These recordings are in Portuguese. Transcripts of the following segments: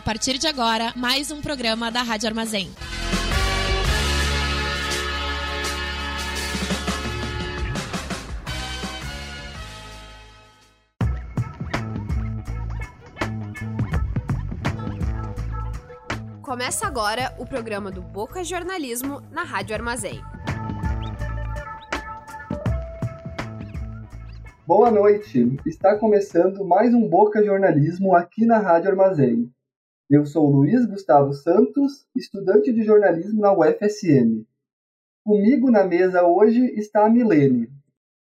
A partir de agora, mais um programa da Rádio Armazém. Começa agora o programa do Boca Jornalismo na Rádio Armazém. Boa noite! Está começando mais um Boca Jornalismo aqui na Rádio Armazém. Eu sou Luiz Gustavo Santos, estudante de jornalismo na UFSM. Comigo na mesa hoje está a Milene.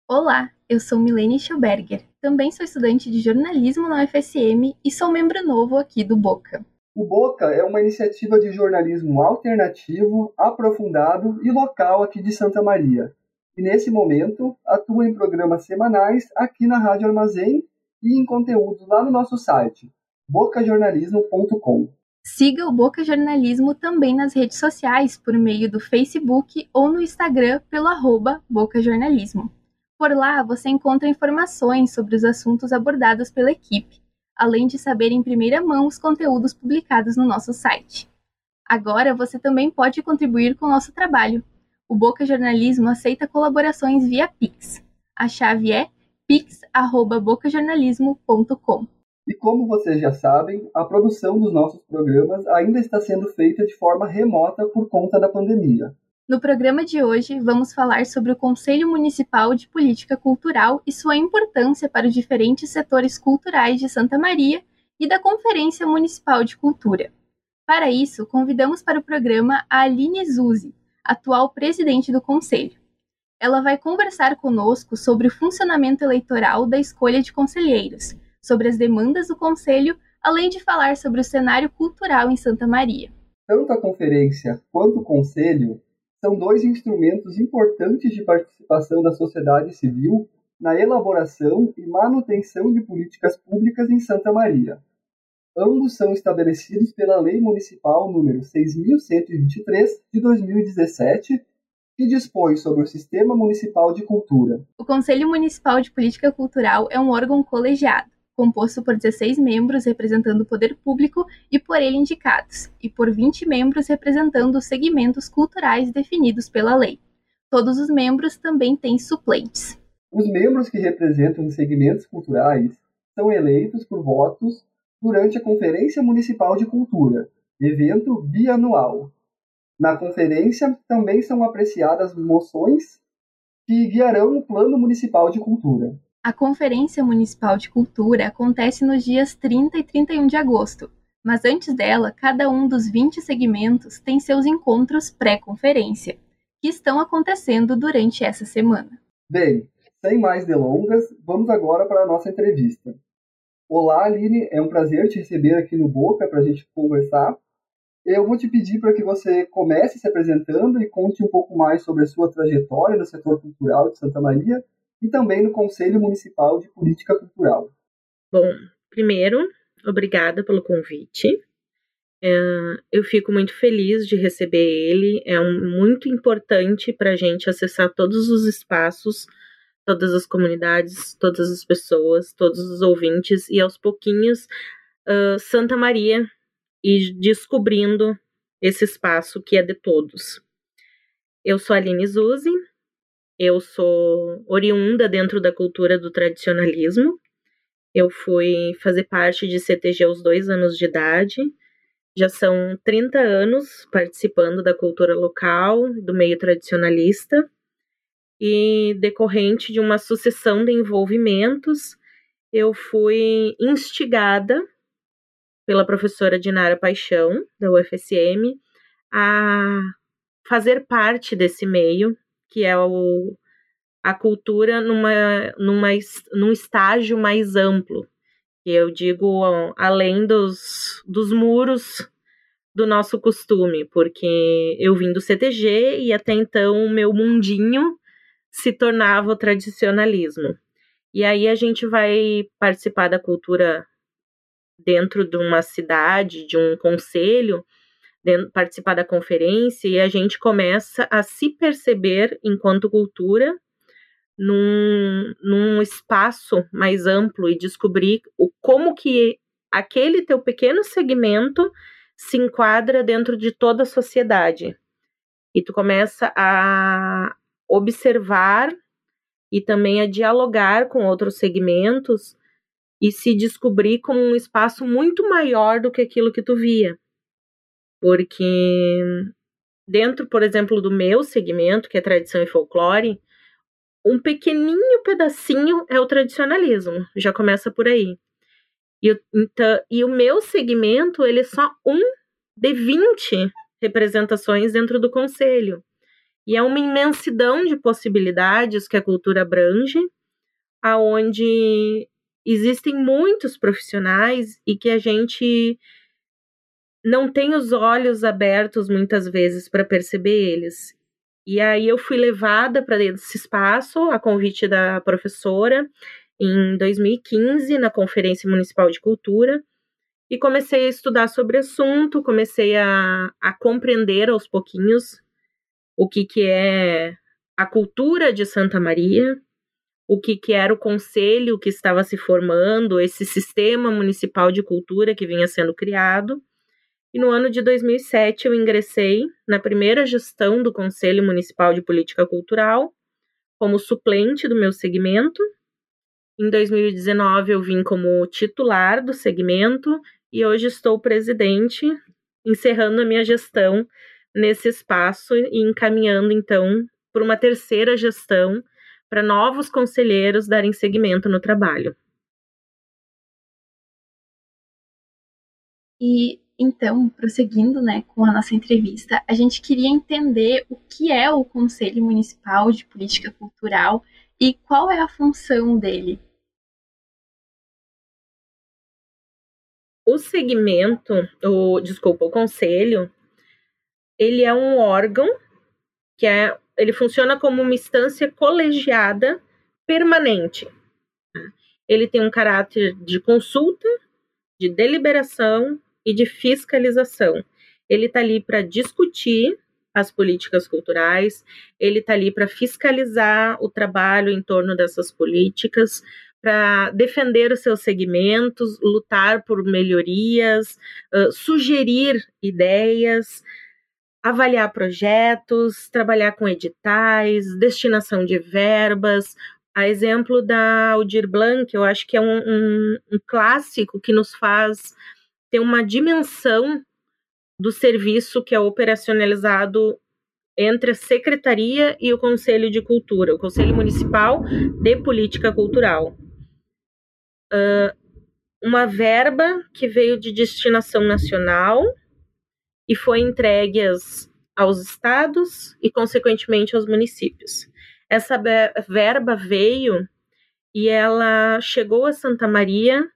Olá, eu sou Milene Schauberger, também sou estudante de jornalismo na UFSM e sou membro novo aqui do Boca. O Boca é uma iniciativa de jornalismo alternativo, aprofundado e local aqui de Santa Maria. E nesse momento atua em programas semanais aqui na Rádio Armazém e em conteúdos lá no nosso site, bocajornalismo.com. Siga o Boca Jornalismo também nas redes sociais por meio do Facebook ou no Instagram pelo arroba Boca Jornalismo. Por lá você encontra informações sobre os assuntos abordados pela equipe além de saber em primeira mão os conteúdos publicados no nosso site. Agora você também pode contribuir com o nosso trabalho. O Boca Jornalismo aceita colaborações via Pix. A chave é pix@bocajornalismo.com. E como vocês já sabem, a produção dos nossos programas ainda está sendo feita de forma remota por conta da pandemia. No programa de hoje, vamos falar sobre o Conselho Municipal de Política Cultural e sua importância para os diferentes setores culturais de Santa Maria e da Conferência Municipal de Cultura. Para isso, convidamos para o programa a Aline Zuzi, atual presidente do Conselho. Ela vai conversar conosco sobre o funcionamento eleitoral da escolha de conselheiros, sobre as demandas do Conselho, além de falar sobre o cenário cultural em Santa Maria. Tanto a conferência quanto o Conselho são dois instrumentos importantes de participação da sociedade civil na elaboração e manutenção de políticas públicas em Santa Maria. Ambos são estabelecidos pela Lei Municipal número 6123 de 2017, que dispõe sobre o Sistema Municipal de Cultura. O Conselho Municipal de Política Cultural é um órgão colegiado composto por 16 membros representando o poder público e por ele indicados, e por 20 membros representando os segmentos culturais definidos pela lei. Todos os membros também têm suplentes. Os membros que representam os segmentos culturais são eleitos por votos durante a Conferência Municipal de Cultura, evento bianual. Na conferência também são apreciadas moções que guiarão o Plano Municipal de Cultura. A Conferência Municipal de Cultura acontece nos dias 30 e 31 de agosto, mas antes dela, cada um dos 20 segmentos tem seus encontros pré-conferência, que estão acontecendo durante essa semana. Bem, sem mais delongas, vamos agora para a nossa entrevista. Olá, Aline, é um prazer te receber aqui no Boca para a gente conversar. Eu vou te pedir para que você comece se apresentando e conte um pouco mais sobre a sua trajetória no setor cultural de Santa Maria e também no Conselho Municipal de Política Cultural. Bom, primeiro, obrigada pelo convite. É, eu fico muito feliz de receber ele. É um, muito importante para a gente acessar todos os espaços, todas as comunidades, todas as pessoas, todos os ouvintes e aos pouquinhos uh, Santa Maria e descobrindo esse espaço que é de todos. Eu sou a Aline Zuzi, eu sou oriunda dentro da cultura do tradicionalismo. Eu fui fazer parte de CTG aos dois anos de idade. Já são 30 anos participando da cultura local, do meio tradicionalista. E decorrente de uma sucessão de envolvimentos, eu fui instigada pela professora Dinara Paixão, da UFSM, a fazer parte desse meio que é o, a cultura numa, numa, num estágio mais amplo, eu digo além dos, dos muros do nosso costume, porque eu vim do CTG e até então o meu mundinho se tornava o tradicionalismo. E aí a gente vai participar da cultura dentro de uma cidade, de um conselho, participar da conferência e a gente começa a se perceber enquanto cultura num, num espaço mais amplo e descobrir o, como que aquele teu pequeno segmento se enquadra dentro de toda a sociedade. E tu começa a observar e também a dialogar com outros segmentos e se descobrir como um espaço muito maior do que aquilo que tu via. Porque dentro, por exemplo, do meu segmento, que é tradição e folclore, um pequenininho pedacinho é o tradicionalismo, já começa por aí. E, então, e o meu segmento, ele é só um de 20 representações dentro do conselho. E é uma imensidão de possibilidades que a cultura abrange, aonde existem muitos profissionais e que a gente não tem os olhos abertos muitas vezes para perceber eles. E aí eu fui levada para esse espaço a convite da professora em 2015 na Conferência Municipal de Cultura e comecei a estudar sobre o assunto, comecei a, a compreender aos pouquinhos o que, que é a cultura de Santa Maria, o que, que era o conselho que estava se formando, esse sistema municipal de cultura que vinha sendo criado. E no ano de 2007 eu ingressei na primeira gestão do Conselho Municipal de Política Cultural como suplente do meu segmento. Em 2019 eu vim como titular do segmento e hoje estou presidente, encerrando a minha gestão nesse espaço e encaminhando então para uma terceira gestão para novos conselheiros darem seguimento no trabalho. E então, prosseguindo né, com a nossa entrevista, a gente queria entender o que é o Conselho Municipal de Política Cultural e qual é a função dele. O segmento, o desculpa, o conselho, ele é um órgão que é ele funciona como uma instância colegiada permanente. Ele tem um caráter de consulta, de deliberação e de fiscalização. Ele está ali para discutir as políticas culturais, ele está ali para fiscalizar o trabalho em torno dessas políticas, para defender os seus segmentos, lutar por melhorias, uh, sugerir ideias, avaliar projetos, trabalhar com editais, destinação de verbas. A exemplo da Aldir Blanc, eu acho que é um, um, um clássico que nos faz ter uma dimensão do serviço que é operacionalizado entre a Secretaria e o Conselho de Cultura, o Conselho Municipal de Política Cultural. Uh, uma verba que veio de destinação nacional, e foi entregue aos estados e, consequentemente, aos municípios. Essa verba veio e ela chegou a Santa Maria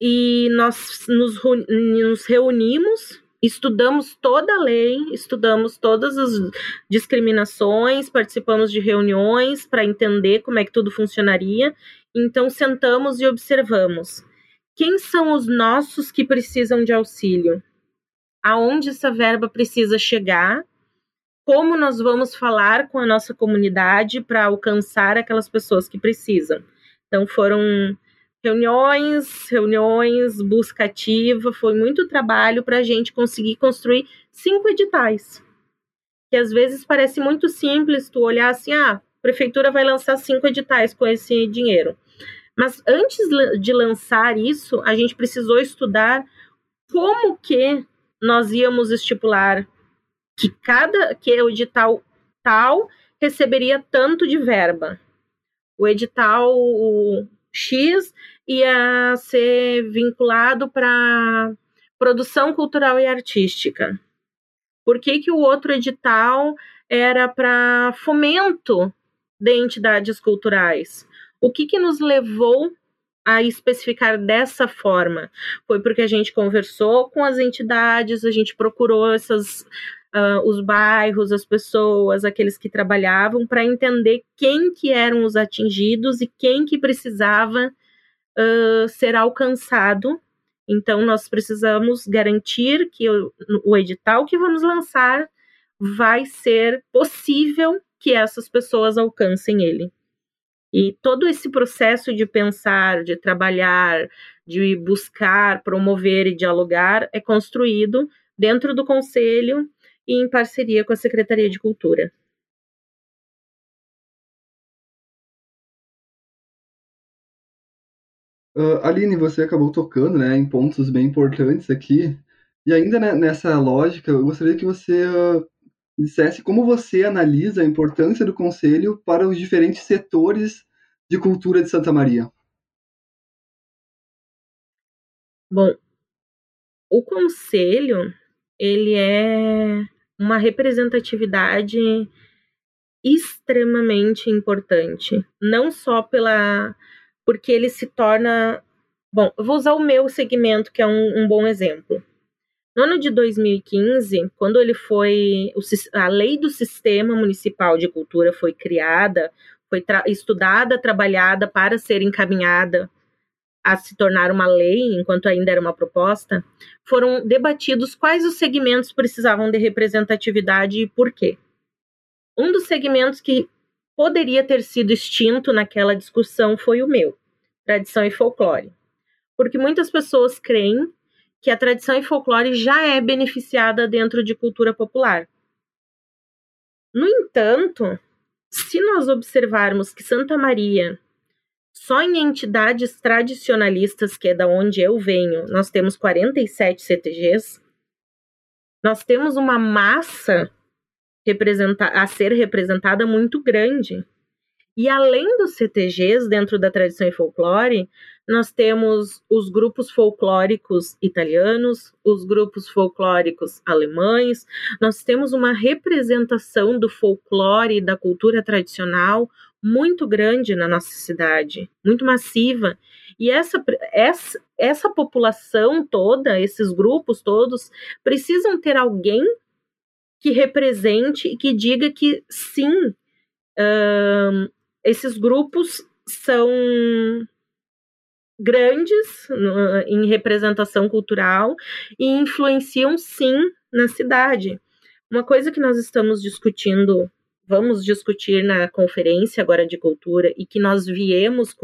e nós nos, nos reunimos, estudamos toda a lei, estudamos todas as discriminações, participamos de reuniões para entender como é que tudo funcionaria. Então, sentamos e observamos quem são os nossos que precisam de auxílio? Aonde essa verba precisa chegar? Como nós vamos falar com a nossa comunidade para alcançar aquelas pessoas que precisam? Então foram reuniões, reuniões, busca ativa, foi muito trabalho para a gente conseguir construir cinco editais. Que às vezes parece muito simples tu olhar assim, ah, a prefeitura vai lançar cinco editais com esse dinheiro. Mas antes de lançar isso, a gente precisou estudar como que nós íamos estipular que cada que o edital tal receberia tanto de verba. O edital X ia ser vinculado para produção cultural e artística. Por que, que o outro edital era para fomento de entidades culturais? O que, que nos levou a especificar dessa forma? Foi porque a gente conversou com as entidades, a gente procurou essas, uh, os bairros, as pessoas, aqueles que trabalhavam, para entender quem que eram os atingidos e quem que precisava uh, ser alcançado. Então, nós precisamos garantir que o, o edital que vamos lançar vai ser possível que essas pessoas alcancem ele. E todo esse processo de pensar, de trabalhar, de buscar, promover e dialogar é construído dentro do conselho e em parceria com a Secretaria de Cultura. Uh, Aline, você acabou tocando né, em pontos bem importantes aqui. E ainda né, nessa lógica, eu gostaria que você uh, dissesse como você analisa a importância do Conselho para os diferentes setores de cultura de Santa Maria. Bom, o Conselho, ele é uma representatividade extremamente importante, não só pela porque ele se torna. Bom, eu vou usar o meu segmento, que é um, um bom exemplo. No ano de 2015, quando ele foi. A lei do Sistema Municipal de Cultura foi criada, foi tra estudada, trabalhada para ser encaminhada a se tornar uma lei, enquanto ainda era uma proposta, foram debatidos quais os segmentos precisavam de representatividade e por quê. Um dos segmentos que poderia ter sido extinto naquela discussão foi o meu, tradição e folclore. Porque muitas pessoas creem que a tradição e folclore já é beneficiada dentro de cultura popular. No entanto, se nós observarmos que Santa Maria, só em entidades tradicionalistas, que é da onde eu venho, nós temos 47 CTGs, nós temos uma massa a ser representada muito grande. E além dos CTGs, dentro da tradição e folclore, nós temos os grupos folclóricos italianos, os grupos folclóricos alemães, nós temos uma representação do folclore e da cultura tradicional muito grande na nossa cidade, muito massiva. E essa, essa, essa população toda, esses grupos todos, precisam ter alguém que represente e que diga que sim, esses grupos são grandes uh, em representação cultural e influenciam sim na cidade. Uma coisa que nós estamos discutindo, vamos discutir na conferência agora de cultura e que nós viemos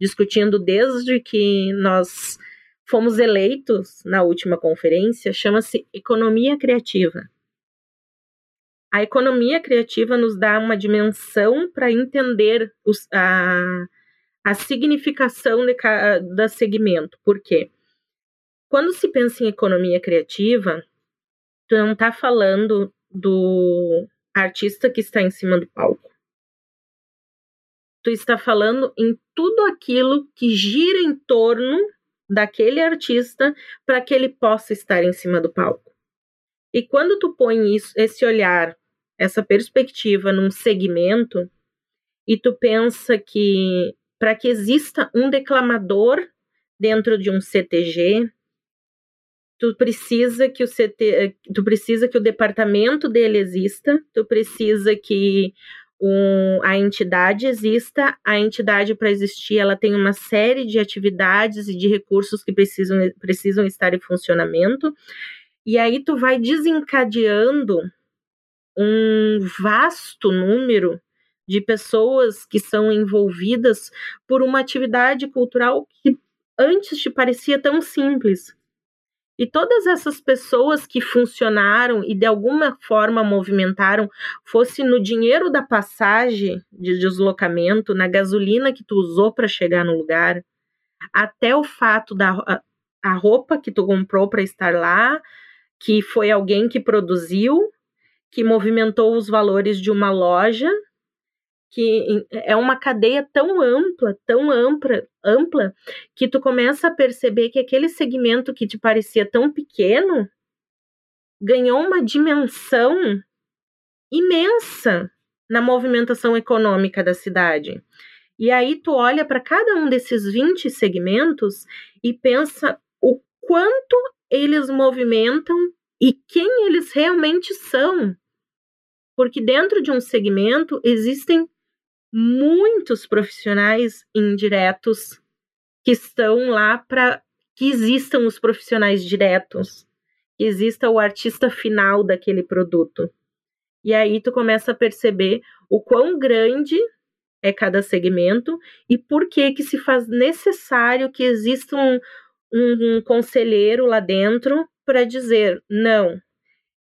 discutindo desde que nós fomos eleitos na última conferência, chama-se economia criativa. A economia criativa nos dá uma dimensão para entender os, a, a significação de cada segmento. Por quê? Quando se pensa em economia criativa, tu não está falando do artista que está em cima do palco. Tu está falando em tudo aquilo que gira em torno daquele artista para que ele possa estar em cima do palco. E quando tu põe isso, esse olhar essa perspectiva num segmento e tu pensa que para que exista um declamador dentro de um CTG, tu precisa que o CT, tu precisa que o departamento dele exista, tu precisa que um, a entidade exista, a entidade para existir, ela tem uma série de atividades e de recursos que precisam, precisam estar em funcionamento, e aí tu vai desencadeando um vasto número de pessoas que são envolvidas por uma atividade cultural que antes te parecia tão simples. E todas essas pessoas que funcionaram e de alguma forma movimentaram, fosse no dinheiro da passagem de deslocamento, na gasolina que tu usou para chegar no lugar, até o fato da a roupa que tu comprou para estar lá, que foi alguém que produziu, que movimentou os valores de uma loja, que é uma cadeia tão ampla, tão ampla, ampla, que tu começa a perceber que aquele segmento que te parecia tão pequeno ganhou uma dimensão imensa na movimentação econômica da cidade. E aí tu olha para cada um desses 20 segmentos e pensa o quanto eles movimentam e quem eles realmente são porque dentro de um segmento existem muitos profissionais indiretos que estão lá para que existam os profissionais diretos, que exista o artista final daquele produto. E aí tu começa a perceber o quão grande é cada segmento e por que que se faz necessário que exista um, um, um conselheiro lá dentro para dizer não,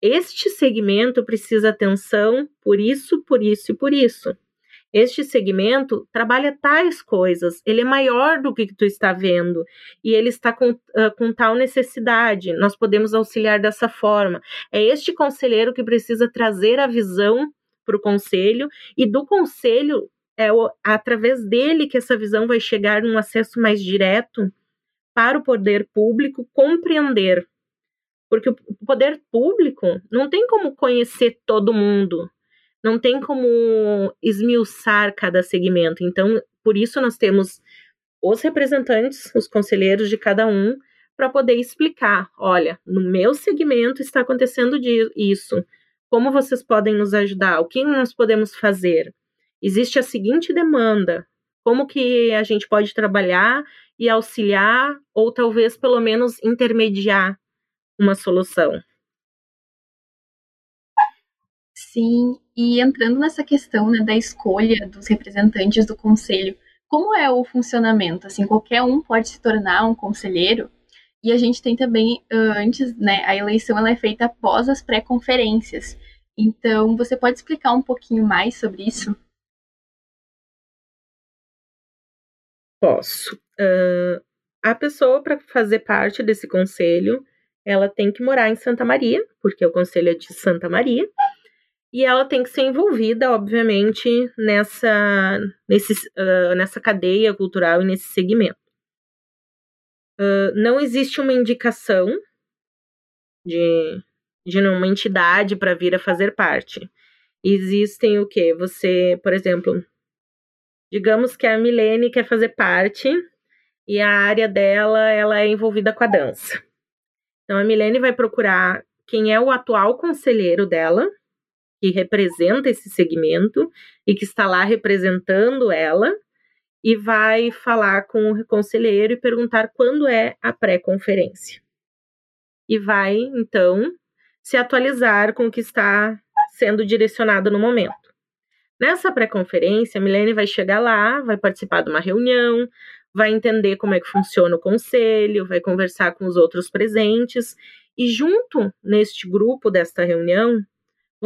este segmento precisa atenção por isso, por isso e por isso. Este segmento trabalha tais coisas, ele é maior do que tu está vendo e ele está com, uh, com tal necessidade. Nós podemos auxiliar dessa forma. É este conselheiro que precisa trazer a visão para o conselho e do conselho é o, através dele que essa visão vai chegar num acesso mais direto para o poder público compreender. Porque o poder público não tem como conhecer todo mundo, não tem como esmiuçar cada segmento. Então, por isso nós temos os representantes, os conselheiros de cada um, para poder explicar: olha, no meu segmento está acontecendo isso. Como vocês podem nos ajudar? O que nós podemos fazer? Existe a seguinte demanda: como que a gente pode trabalhar e auxiliar, ou talvez pelo menos intermediar uma solução? Sim, e entrando nessa questão né, da escolha dos representantes do conselho, como é o funcionamento? Assim, qualquer um pode se tornar um conselheiro? E a gente tem também, antes, né, a eleição ela é feita após as pré-conferências. Então, você pode explicar um pouquinho mais sobre isso? Posso. Uh, a pessoa, para fazer parte desse conselho, ela tem que morar em Santa Maria, porque o conselho é de Santa Maria, e ela tem que ser envolvida, obviamente, nessa, nesse, uh, nessa cadeia cultural e nesse segmento. Uh, não existe uma indicação de, de uma entidade para vir a fazer parte. Existem o que? Você, por exemplo, digamos que a Milene quer fazer parte e a área dela ela é envolvida com a dança. Então a Milene vai procurar quem é o atual conselheiro dela que representa esse segmento e que está lá representando ela e vai falar com o conselheiro e perguntar quando é a pré-conferência. E vai, então, se atualizar com o que está sendo direcionado no momento. Nessa pré-conferência, a Milene vai chegar lá, vai participar de uma reunião, vai entender como é que funciona o conselho, vai conversar com os outros presentes, e junto neste grupo desta reunião,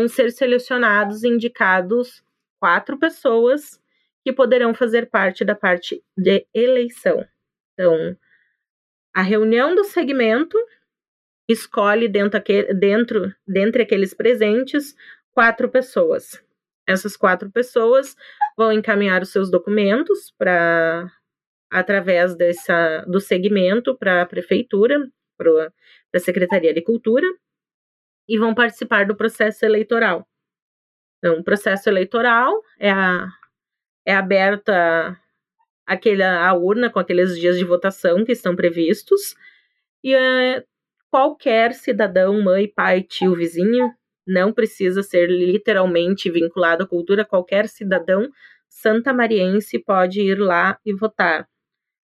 vão ser selecionados e indicados quatro pessoas que poderão fazer parte da parte de eleição. Então, a reunião do segmento escolhe dentro, dentro dentre aqueles presentes quatro pessoas. Essas quatro pessoas vão encaminhar os seus documentos para através dessa do segmento para a prefeitura, para a Secretaria de Cultura, e vão participar do processo eleitoral. Então, o processo eleitoral é, a, é aberta aquele, a urna com aqueles dias de votação que estão previstos, e é, qualquer cidadão, mãe, pai, tio, vizinho, não precisa ser literalmente vinculado à cultura, qualquer cidadão santamariense pode ir lá e votar.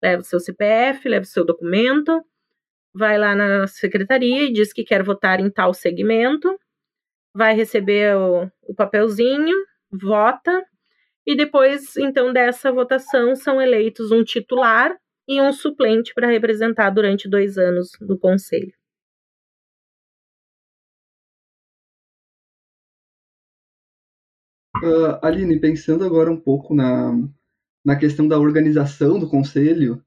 Leva o seu CPF, leva o seu documento, vai lá na secretaria e diz que quer votar em tal segmento, vai receber o, o papelzinho, vota, e depois, então, dessa votação são eleitos um titular e um suplente para representar durante dois anos do conselho. Uh, Aline, pensando agora um pouco na, na questão da organização do conselho,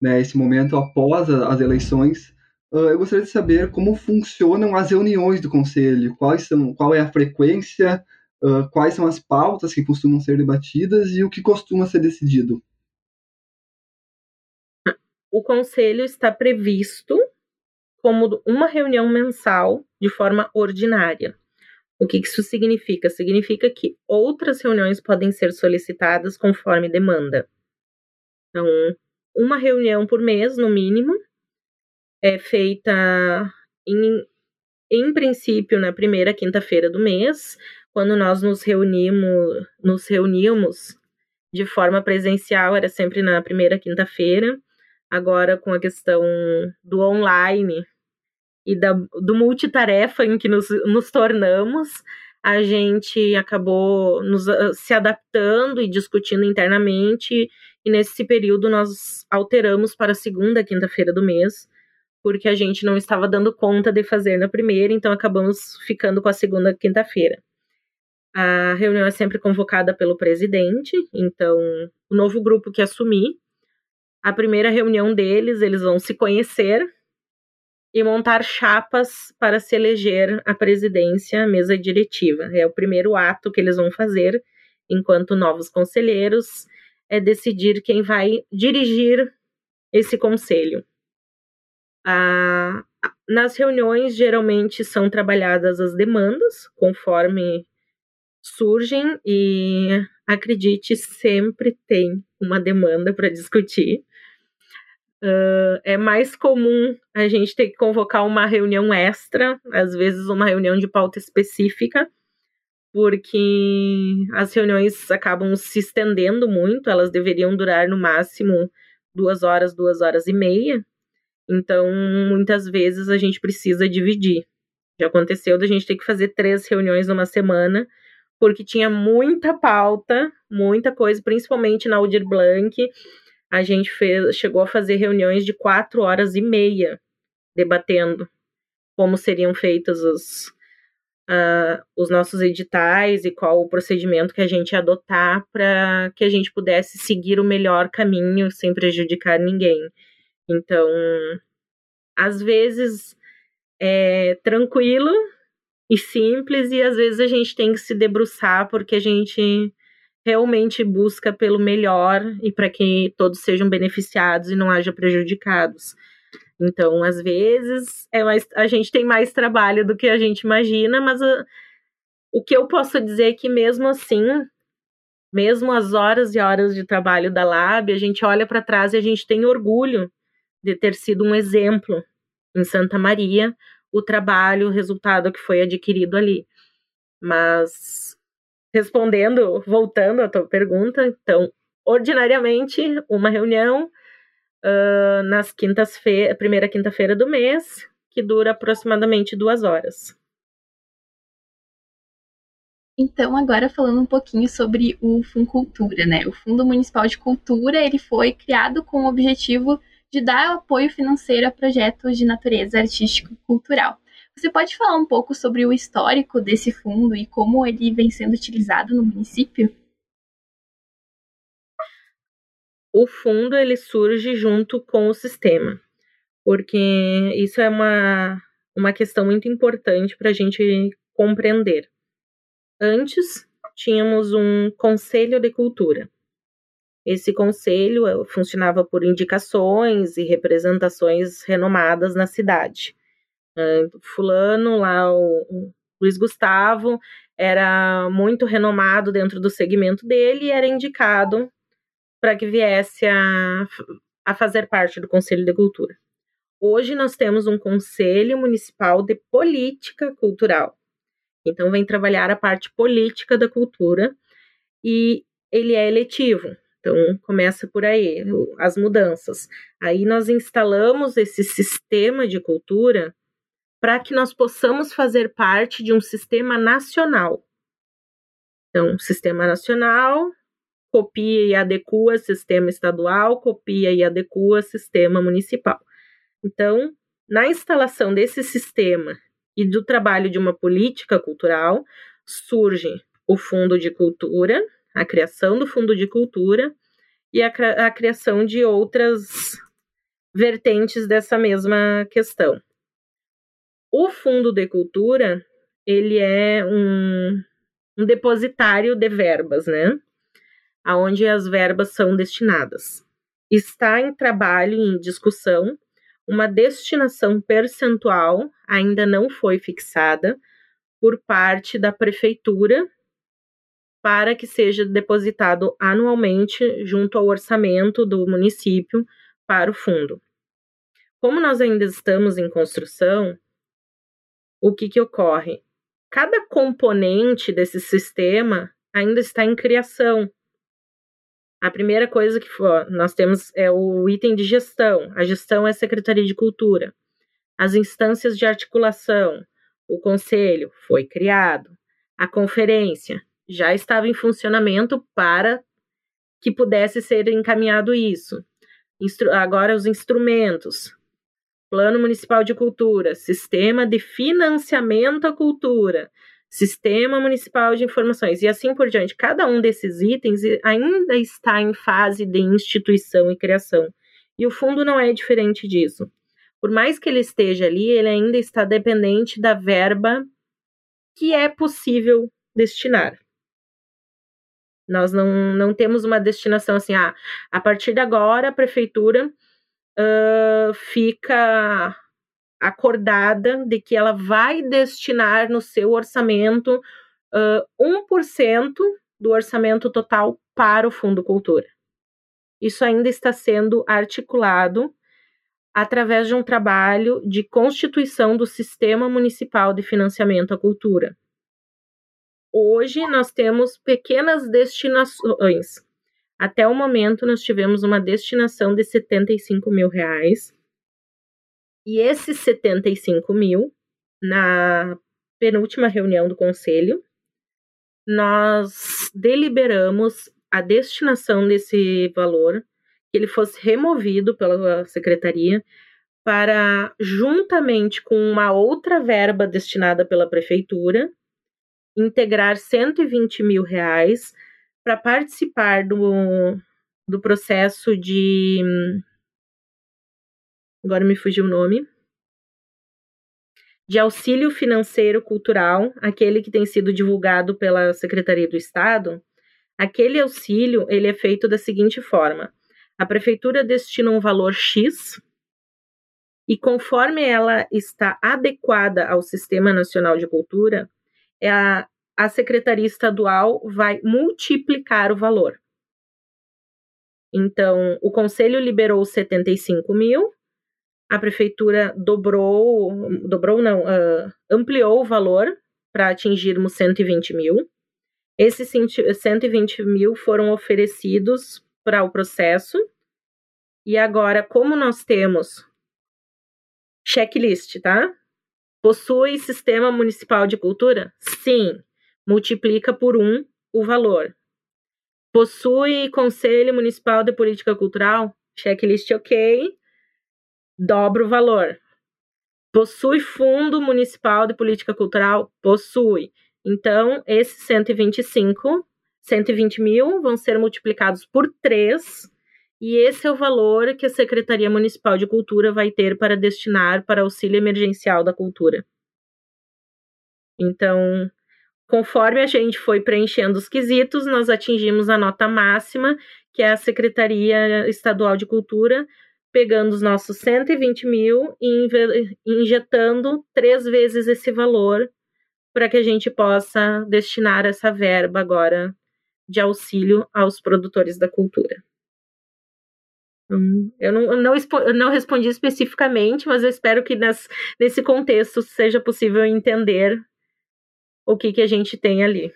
né, esse momento após as eleições, uh, eu gostaria de saber como funcionam as reuniões do conselho, quais são, qual é a frequência, uh, quais são as pautas que costumam ser debatidas e o que costuma ser decidido. O conselho está previsto como uma reunião mensal de forma ordinária. O que isso significa? Significa que outras reuniões podem ser solicitadas conforme demanda. Então, uma reunião por mês, no mínimo, é feita em, em princípio na primeira quinta-feira do mês, quando nós nos reunimos, nos reunimos de forma presencial, era sempre na primeira quinta-feira. Agora, com a questão do online e da, do multitarefa em que nos, nos tornamos, a gente acabou nos, ah, se adaptando e discutindo internamente, e nesse período nós alteramos para a segunda quinta-feira do mês, porque a gente não estava dando conta de fazer na primeira, então acabamos ficando com a segunda quinta-feira. A reunião é sempre convocada pelo presidente, então o novo grupo que assumir, a primeira reunião deles, eles vão se conhecer e montar chapas para se eleger a presidência, a mesa diretiva. É o primeiro ato que eles vão fazer enquanto novos conselheiros, é decidir quem vai dirigir esse conselho. Ah, nas reuniões, geralmente são trabalhadas as demandas, conforme surgem, e acredite, sempre tem uma demanda para discutir. Uh, é mais comum a gente ter que convocar uma reunião extra, às vezes uma reunião de pauta específica, porque as reuniões acabam se estendendo muito, elas deveriam durar no máximo duas horas, duas horas e meia. Então, muitas vezes a gente precisa dividir. Já aconteceu da gente ter que fazer três reuniões numa semana, porque tinha muita pauta, muita coisa, principalmente na Aldir Blanc a gente fez, chegou a fazer reuniões de quatro horas e meia debatendo como seriam feitos os, uh, os nossos editais e qual o procedimento que a gente adotar para que a gente pudesse seguir o melhor caminho sem prejudicar ninguém. Então, às vezes é tranquilo e simples, e às vezes a gente tem que se debruçar porque a gente realmente busca pelo melhor e para que todos sejam beneficiados e não haja prejudicados. Então, às vezes, é mais, a gente tem mais trabalho do que a gente imagina, mas a, o que eu posso dizer é que mesmo assim, mesmo as horas e horas de trabalho da Lab, a gente olha para trás e a gente tem orgulho de ter sido um exemplo em Santa Maria, o trabalho, o resultado que foi adquirido ali. Mas respondendo, voltando à tua pergunta, então, ordinariamente, uma reunião uh, nas quintas-feiras, primeira quinta-feira do mês, que dura aproximadamente duas horas. Então, agora falando um pouquinho sobre o Funcultura, né? O Fundo Municipal de Cultura, ele foi criado com o objetivo de dar apoio financeiro a projetos de natureza artístico e cultural. Você pode falar um pouco sobre o histórico desse fundo e como ele vem sendo utilizado no município? O fundo ele surge junto com o sistema, porque isso é uma, uma questão muito importante para a gente compreender. Antes, tínhamos um conselho de cultura. Esse conselho eh, funcionava por indicações e representações renomadas na cidade. Fulano, lá o, Luiz Gustavo, era muito renomado dentro do segmento dele e era indicado para que viesse a, a fazer parte do Conselho de Cultura. Hoje nós temos um Conselho Municipal de Política Cultural. Então, vem trabalhar a parte política da cultura e ele é eletivo. Então, começa por aí, as mudanças. Aí nós instalamos esse sistema de cultura para que nós possamos fazer parte de um sistema nacional. Então, sistema nacional copia e adequa sistema estadual, copia e adequa sistema municipal. Então, na instalação desse sistema e do trabalho de uma política cultural, surge o Fundo de Cultura, a criação do Fundo de Cultura e a, a criação de outras vertentes dessa mesma questão. O Fundo de Cultura, ele é um, um depositário de verbas, né? Aonde as verbas são destinadas. Está em trabalho e em discussão uma destinação percentual, ainda não foi fixada, por parte da prefeitura para que seja depositado anualmente junto ao orçamento do município para o fundo. Como nós ainda estamos em construção, o que, que ocorre? Cada componente desse sistema ainda está em criação. A primeira coisa que nós temos é o item de gestão. A gestão é a Secretaria de Cultura. As instâncias de articulação, o conselho foi criado. A conferência já estava em funcionamento para que pudesse ser encaminhado isso. Instru agora os instrumentos. Plano Municipal de Cultura, Sistema de Financiamento à Cultura, Sistema Municipal de Informações e assim por diante. Cada um desses itens ainda está em fase de instituição e criação. E o fundo não é diferente disso. Por mais que ele esteja ali, ele ainda está dependente da verba que é possível destinar. Nós não, não temos uma destinação assim, ah, a partir de agora a prefeitura uh, fica acordada de que ela vai destinar no seu orçamento uh, 1% do orçamento total para o Fundo Cultura. Isso ainda está sendo articulado através de um trabalho de constituição do Sistema Municipal de Financiamento à Cultura. Hoje nós temos pequenas destinações. Até o momento nós tivemos uma destinação de 75 mil reais. E esses 75 mil, na penúltima reunião do conselho, nós deliberamos a destinação desse valor que ele fosse removido pela secretaria para, juntamente com uma outra verba destinada pela prefeitura, integrar 120 mil reais para participar do, do processo de. Agora me fugiu o nome. De auxílio financeiro cultural, aquele que tem sido divulgado pela Secretaria do Estado. Aquele auxílio ele é feito da seguinte forma: a prefeitura destina um valor X e conforme ela está adequada ao Sistema Nacional de Cultura, é a, a Secretaria Estadual vai multiplicar o valor. Então, o Conselho liberou 75 mil, a Prefeitura dobrou, dobrou não, uh, ampliou o valor para atingirmos 120 mil. Esses 120 mil foram oferecidos para o processo. E agora, como nós temos checklist, tá? Possui sistema municipal de cultura? Sim. Multiplica por um o valor. Possui Conselho Municipal de Política Cultural? Checklist ok. Dobra o valor. Possui Fundo Municipal de Política Cultural? Possui. Então, esses 125 120 mil vão ser multiplicados por 3, e esse é o valor que a Secretaria Municipal de Cultura vai ter para destinar para auxílio emergencial da cultura. Então, conforme a gente foi preenchendo os quesitos, nós atingimos a nota máxima, que é a Secretaria Estadual de Cultura, pegando os nossos 120 mil e injetando três vezes esse valor para que a gente possa destinar essa verba agora de auxílio aos produtores da cultura. Hum, eu não, não, não respondi especificamente, mas eu espero que nas, nesse contexto seja possível entender o que, que a gente tem ali.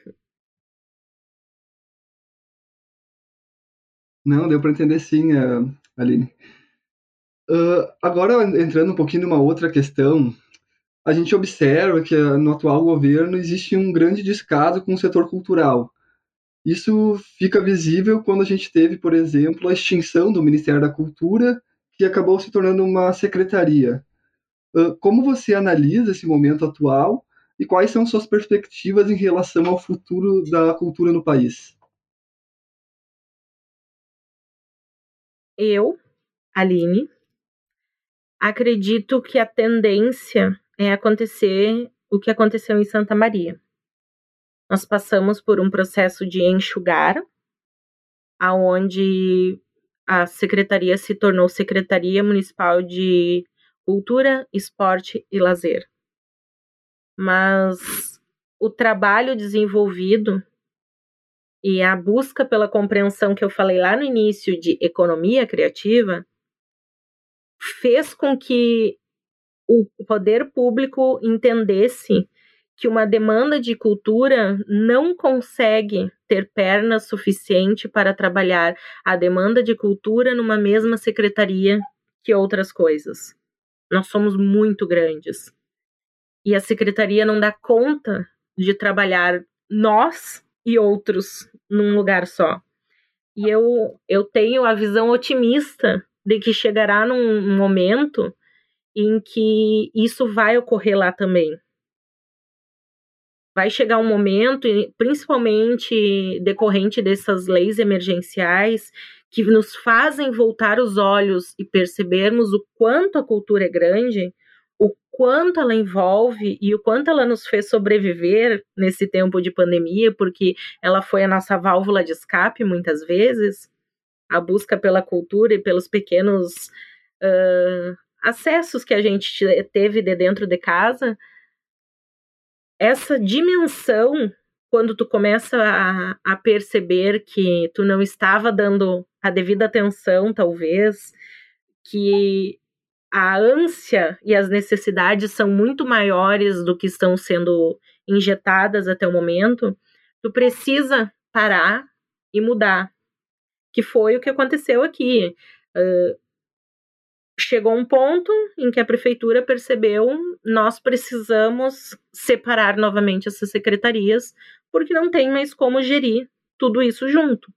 Não, deu para entender sim, uh, Aline. Uh, agora, entrando um pouquinho numa outra questão, a gente observa que uh, no atual governo existe um grande descaso com o setor cultural. Isso fica visível quando a gente teve, por exemplo, a extinção do Ministério da Cultura, que acabou se tornando uma secretaria. Como você analisa esse momento atual e quais são suas perspectivas em relação ao futuro da cultura no país? Eu, Aline, acredito que a tendência é acontecer o que aconteceu em Santa Maria. Nós passamos por um processo de enxugar, aonde a secretaria se tornou Secretaria Municipal de Cultura, Esporte e Lazer. Mas o trabalho desenvolvido e a busca pela compreensão que eu falei lá no início de economia criativa fez com que o poder público entendesse que uma demanda de cultura não consegue ter perna suficiente para trabalhar a demanda de cultura numa mesma secretaria que outras coisas. Nós somos muito grandes. E a secretaria não dá conta de trabalhar nós e outros num lugar só. E eu, eu tenho a visão otimista de que chegará num momento em que isso vai ocorrer lá também. Vai chegar um momento, principalmente decorrente dessas leis emergenciais, que nos fazem voltar os olhos e percebermos o quanto a cultura é grande, o quanto ela envolve e o quanto ela nos fez sobreviver nesse tempo de pandemia, porque ela foi a nossa válvula de escape muitas vezes, a busca pela cultura e pelos pequenos uh, acessos que a gente teve de dentro de casa, essa dimensão, quando tu começa a, a perceber que tu não estava dando a devida atenção, talvez, que a ânsia e as necessidades são muito maiores do que estão sendo injetadas até o momento, tu precisa parar e mudar. Que foi o que aconteceu aqui. Uh, chegou um ponto em que a prefeitura percebeu nós precisamos separar novamente essas secretarias porque não tem mais como gerir tudo isso junto.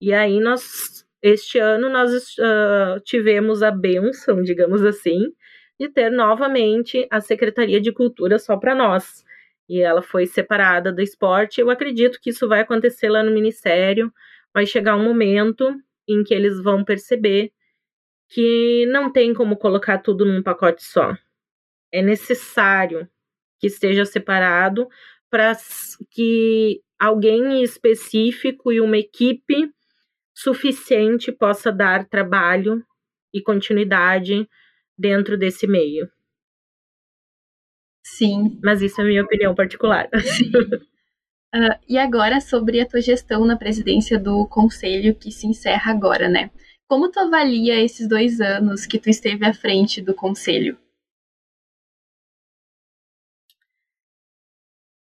E aí nós este ano nós uh, tivemos a benção, digamos assim, de ter novamente a Secretaria de Cultura só para nós. E ela foi separada do esporte. Eu acredito que isso vai acontecer lá no Ministério. Vai chegar um momento em que eles vão perceber que não tem como colocar tudo num pacote só. É necessário que esteja separado para que alguém específico e uma equipe suficiente possa dar trabalho e continuidade dentro desse meio. Sim. Mas isso é minha opinião particular. uh, e agora sobre a tua gestão na presidência do conselho que se encerra agora, né? Como tu avalia esses dois anos que tu esteve à frente do conselho?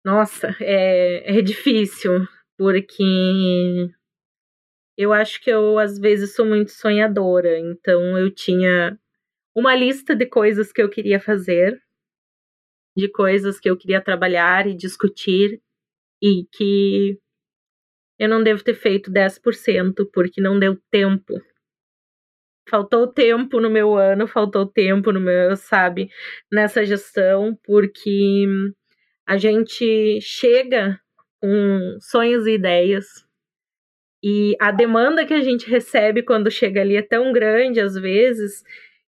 Nossa, é, é difícil, porque eu acho que eu às vezes sou muito sonhadora, então eu tinha uma lista de coisas que eu queria fazer, de coisas que eu queria trabalhar e discutir, e que eu não devo ter feito 10% porque não deu tempo. Faltou tempo no meu ano, faltou tempo no meu, sabe, nessa gestão, porque a gente chega com sonhos e ideias e a demanda que a gente recebe quando chega ali é tão grande às vezes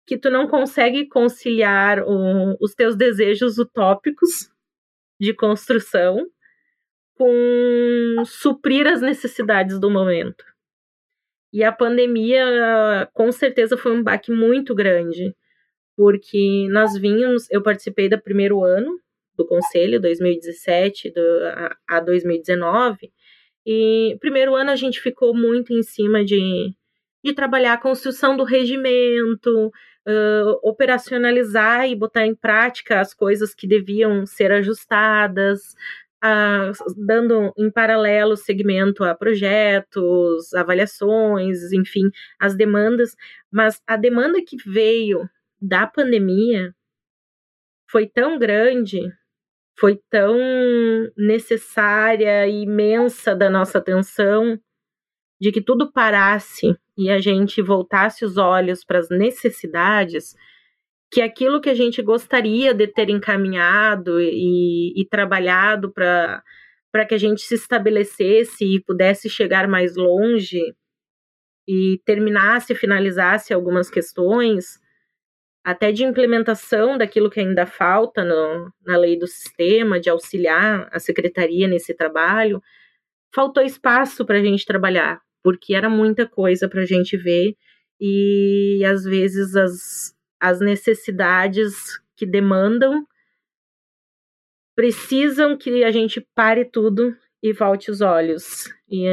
que tu não consegue conciliar o, os teus desejos utópicos de construção com suprir as necessidades do momento. E a pandemia, com certeza, foi um baque muito grande, porque nós vínhamos, eu participei do primeiro ano do conselho, 2017 do, a, a 2019, e primeiro ano a gente ficou muito em cima de, de trabalhar a construção do regimento, uh, operacionalizar e botar em prática as coisas que deviam ser ajustadas, a, dando em paralelo segmento a projetos, avaliações, enfim, as demandas, mas a demanda que veio da pandemia foi tão grande, foi tão necessária e imensa da nossa atenção, de que tudo parasse e a gente voltasse os olhos para as necessidades que aquilo que a gente gostaria de ter encaminhado e, e trabalhado para que a gente se estabelecesse e pudesse chegar mais longe e terminasse, finalizasse algumas questões, até de implementação daquilo que ainda falta no, na lei do sistema, de auxiliar a secretaria nesse trabalho, faltou espaço para a gente trabalhar, porque era muita coisa para a gente ver e às vezes as, as necessidades que demandam precisam que a gente pare tudo e volte os olhos. E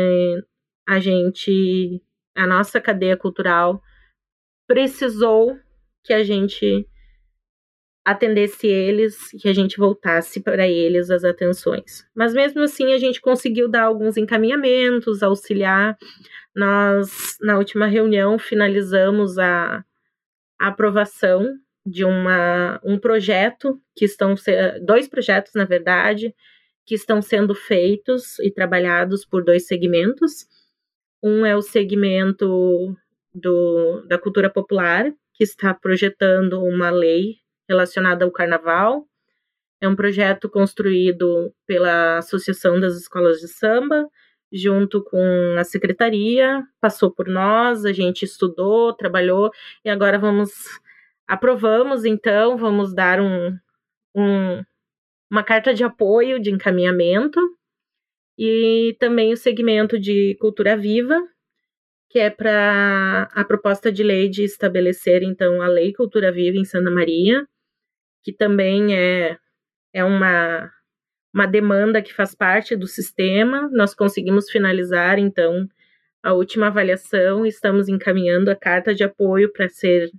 a gente, a nossa cadeia cultural precisou que a gente atendesse eles e que a gente voltasse para eles as atenções. Mas mesmo assim a gente conseguiu dar alguns encaminhamentos, auxiliar. Nós na última reunião finalizamos a a aprovação de uma, um projeto, que estão dois projetos, na verdade, que estão sendo feitos e trabalhados por dois segmentos. Um é o segmento do, da cultura popular, que está projetando uma lei relacionada ao carnaval. É um projeto construído pela Associação das Escolas de Samba, junto com a secretaria, passou por nós, a gente estudou, trabalhou e agora vamos aprovamos então, vamos dar um, um uma carta de apoio de encaminhamento e também o segmento de cultura viva, que é para a proposta de lei de estabelecer então a Lei Cultura Viva em Santa Maria, que também é é uma uma demanda que faz parte do sistema. Nós conseguimos finalizar, então, a última avaliação, estamos encaminhando a carta de apoio para ser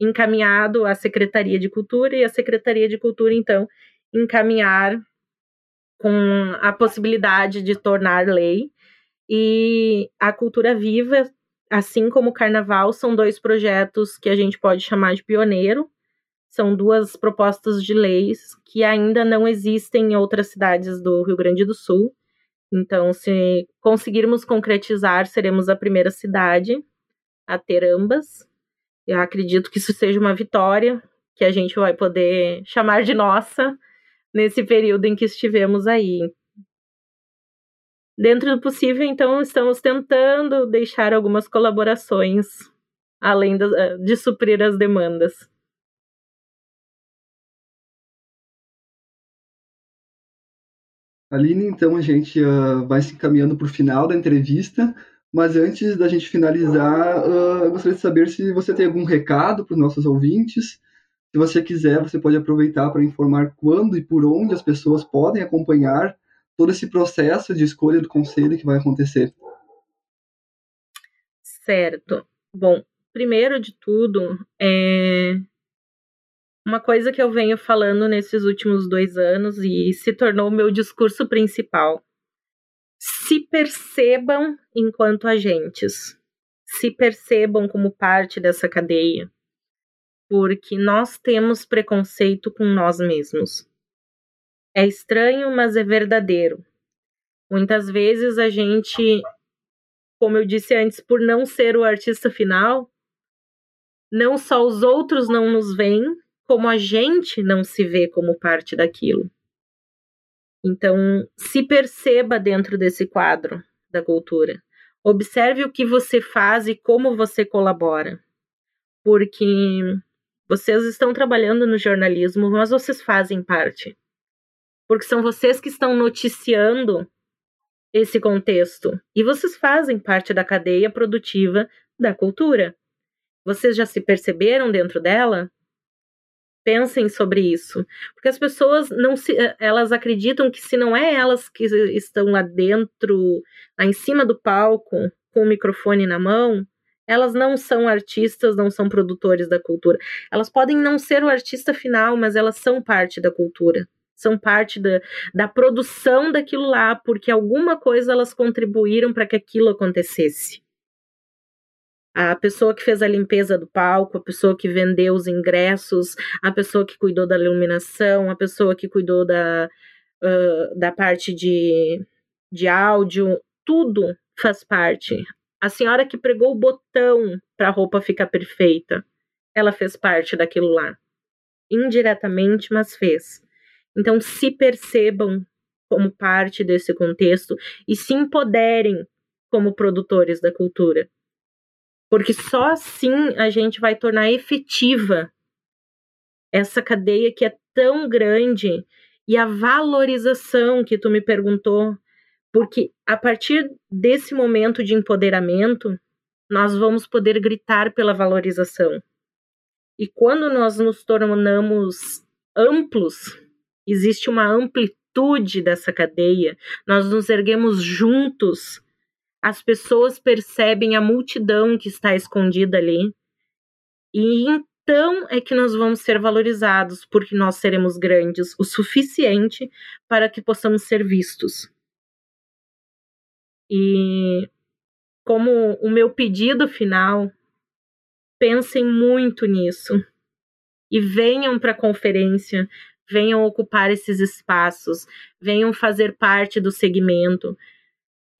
encaminhado à Secretaria de Cultura e a Secretaria de Cultura, então, encaminhar com a possibilidade de tornar lei. E a Cultura Viva, assim como o Carnaval, são dois projetos que a gente pode chamar de pioneiro, são duas propostas de leis que ainda não existem em outras cidades do Rio Grande do Sul. Então, se conseguirmos concretizar, seremos a primeira cidade a ter ambas. Eu acredito que isso seja uma vitória que a gente vai poder chamar de nossa nesse período em que estivemos aí. Dentro do possível, então, estamos tentando deixar algumas colaborações, além de, suprir as demandas. Aline, então a gente uh, vai se encaminhando para o final da entrevista, mas antes da gente finalizar, uh, eu gostaria de saber se você tem algum recado para os nossos ouvintes. Se você quiser, você pode aproveitar para informar quando e por onde as pessoas podem acompanhar todo esse processo de escolha do conselho que vai acontecer. Certo. Bom, primeiro de tudo, é, uma coisa que eu venho falando nesses últimos dois anos e se tornou o meu discurso principal. Se percebam enquanto agentes, se percebam como parte dessa cadeia, porque nós temos preconceito com nós mesmos. É estranho, mas é verdadeiro. Muitas vezes a gente, como eu disse antes, por não ser o artista final, não só os outros não nos veem, como a gente não se vê como parte daquilo. Então, se perceba dentro desse quadro da cultura. Observe o que você faz e como você colabora. Porque vocês estão trabalhando no jornalismo, mas vocês fazem parte. Porque são vocês que estão noticiando esse contexto. E vocês fazem parte da cadeia produtiva da cultura. Vocês já se perceberam dentro dela? Pensem sobre isso, porque as pessoas não se, eh, elas acreditam que se não é elas que estão lá dentro, lá em cima do palco, com o microfone na mão, elas não são artistas, não são produtores da cultura. Elas podem não ser o artista final, mas elas são parte da cultura. São parte da, da produção daquilo lá, porque alguma coisa elas contribuíram para que aquilo acontecesse a pessoa que fez a limpeza do palco, a pessoa que vendeu os ingressos, a pessoa que cuidou da iluminação, a pessoa que cuidou da, uh, da parte de, de áudio, tudo faz parte. A senhora que pregou o botão para a roupa ficar perfeita, ela fez parte daquilo lá. Indiretamente, mas fez. Então, se percebam como parte desse contexto e se empoderem como produtores da cultura porque só assim a gente vai tornar efetiva essa cadeia que é tão grande e a valorização que tu me perguntou, porque a partir desse momento de empoderamento, nós vamos poder gritar pela valorização. E quando nós nos tornamos amplos, existe uma amplitude dessa cadeia, nós nos erguemos juntos as pessoas percebem a multidão que está escondida ali. E então é que nós vamos ser valorizados, porque nós seremos grandes o suficiente para que possamos ser vistos. E como o meu pedido final, pensem muito nisso e venham para a conferência, venham ocupar esses espaços, venham fazer parte do segmento,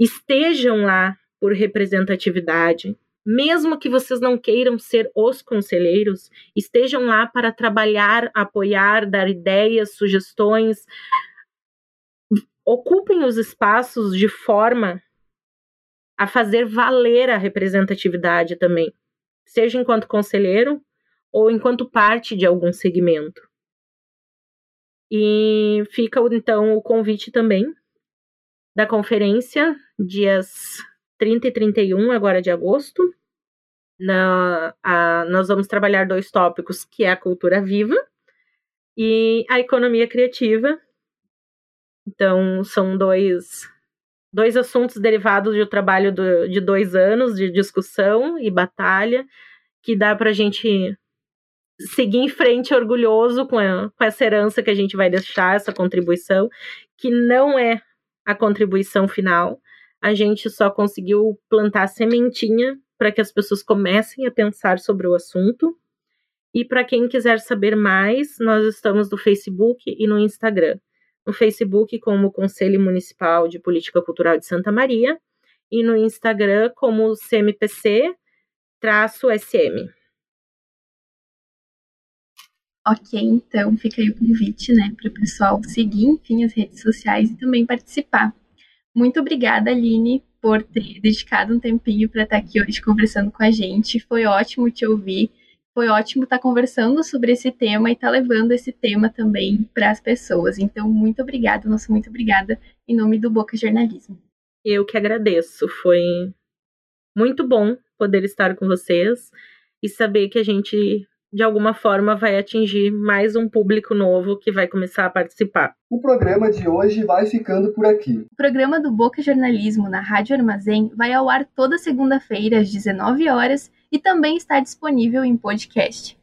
estejam lá por representatividade, mesmo que vocês não queiram ser os conselheiros, estejam lá para trabalhar, apoiar, dar ideias, sugestões. Ocupem os espaços de forma a fazer valer a representatividade também, seja enquanto conselheiro ou enquanto parte de algum segmento. E fica então o convite também da conferência, dias 30 e 31 agora de agosto. Na, a, nós vamos trabalhar dois tópicos, que é a cultura viva e a economia criativa. Então, são dois, dois assuntos derivados do trabalho do, de dois anos de discussão e batalha, que dá para a gente seguir em frente orgulhoso com, a, com essa herança que a gente vai deixar, essa contribuição, que não é a contribuição final, a gente só conseguiu plantar sementinha para que as pessoas comecem a pensar sobre o assunto. E para quem quiser saber mais, nós estamos no Facebook e no Instagram. No Facebook como Conselho Municipal de Política Cultural de Santa Maria e no Instagram como CMPC-SM. Ok, então fica aí o convite, né, para o pessoal seguir, enfim, as redes sociais e também participar. Muito obrigada, Aline, por ter dedicado um tempinho para estar aqui hoje conversando com a gente. Foi ótimo te ouvir. Foi ótimo estar conversando sobre esse tema e estar levando esse tema também para as pessoas. Então, muito obrigada, nossa, muito obrigada em nome do Boca Jornalismo. Eu que agradeço. Foi muito bom poder estar com vocês e saber que a gente de alguma forma vai atingir mais um público novo que vai começar a participar. O programa de hoje vai ficando por aqui. O programa do Boca Jornalismo na Rádio Armazém vai ao ar toda segunda-feira às 19 horas e também está disponível em podcast.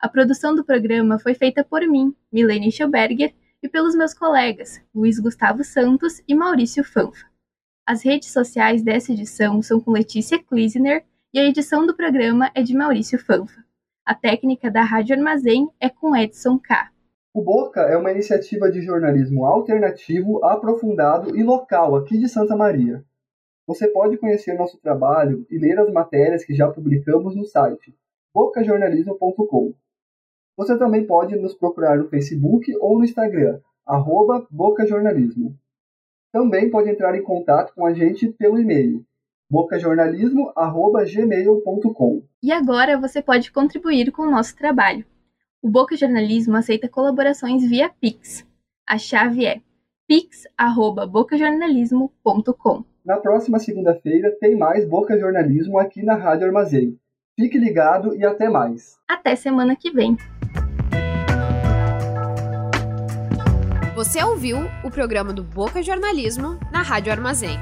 A produção do programa foi feita por mim, Milene Schauberger, e pelos meus colegas Luiz Gustavo Santos e Maurício Fanfa. As redes sociais dessa edição são com Letícia Klisner e a edição do programa é de Maurício Fanfa. A técnica da Rádio Armazém é com Edson K. O Boca é uma iniciativa de jornalismo alternativo, aprofundado e local aqui de Santa Maria. Você pode conhecer nosso trabalho e ler as matérias que já publicamos no site bocajornalismo.com. Você também pode nos procurar no Facebook ou no Instagram, arroba bocajornalismo. Também pode entrar em contato com a gente pelo e-mail bocajornalismo.gmail.com. E agora você pode contribuir com o nosso trabalho. O Boca Jornalismo aceita colaborações via Pix. A chave é pix@bocajornalismo.com. Na próxima segunda-feira tem mais Boca Jornalismo aqui na Rádio Armazém. Fique ligado e até mais. Até semana que vem. Você ouviu o programa do Boca Jornalismo na Rádio Armazém.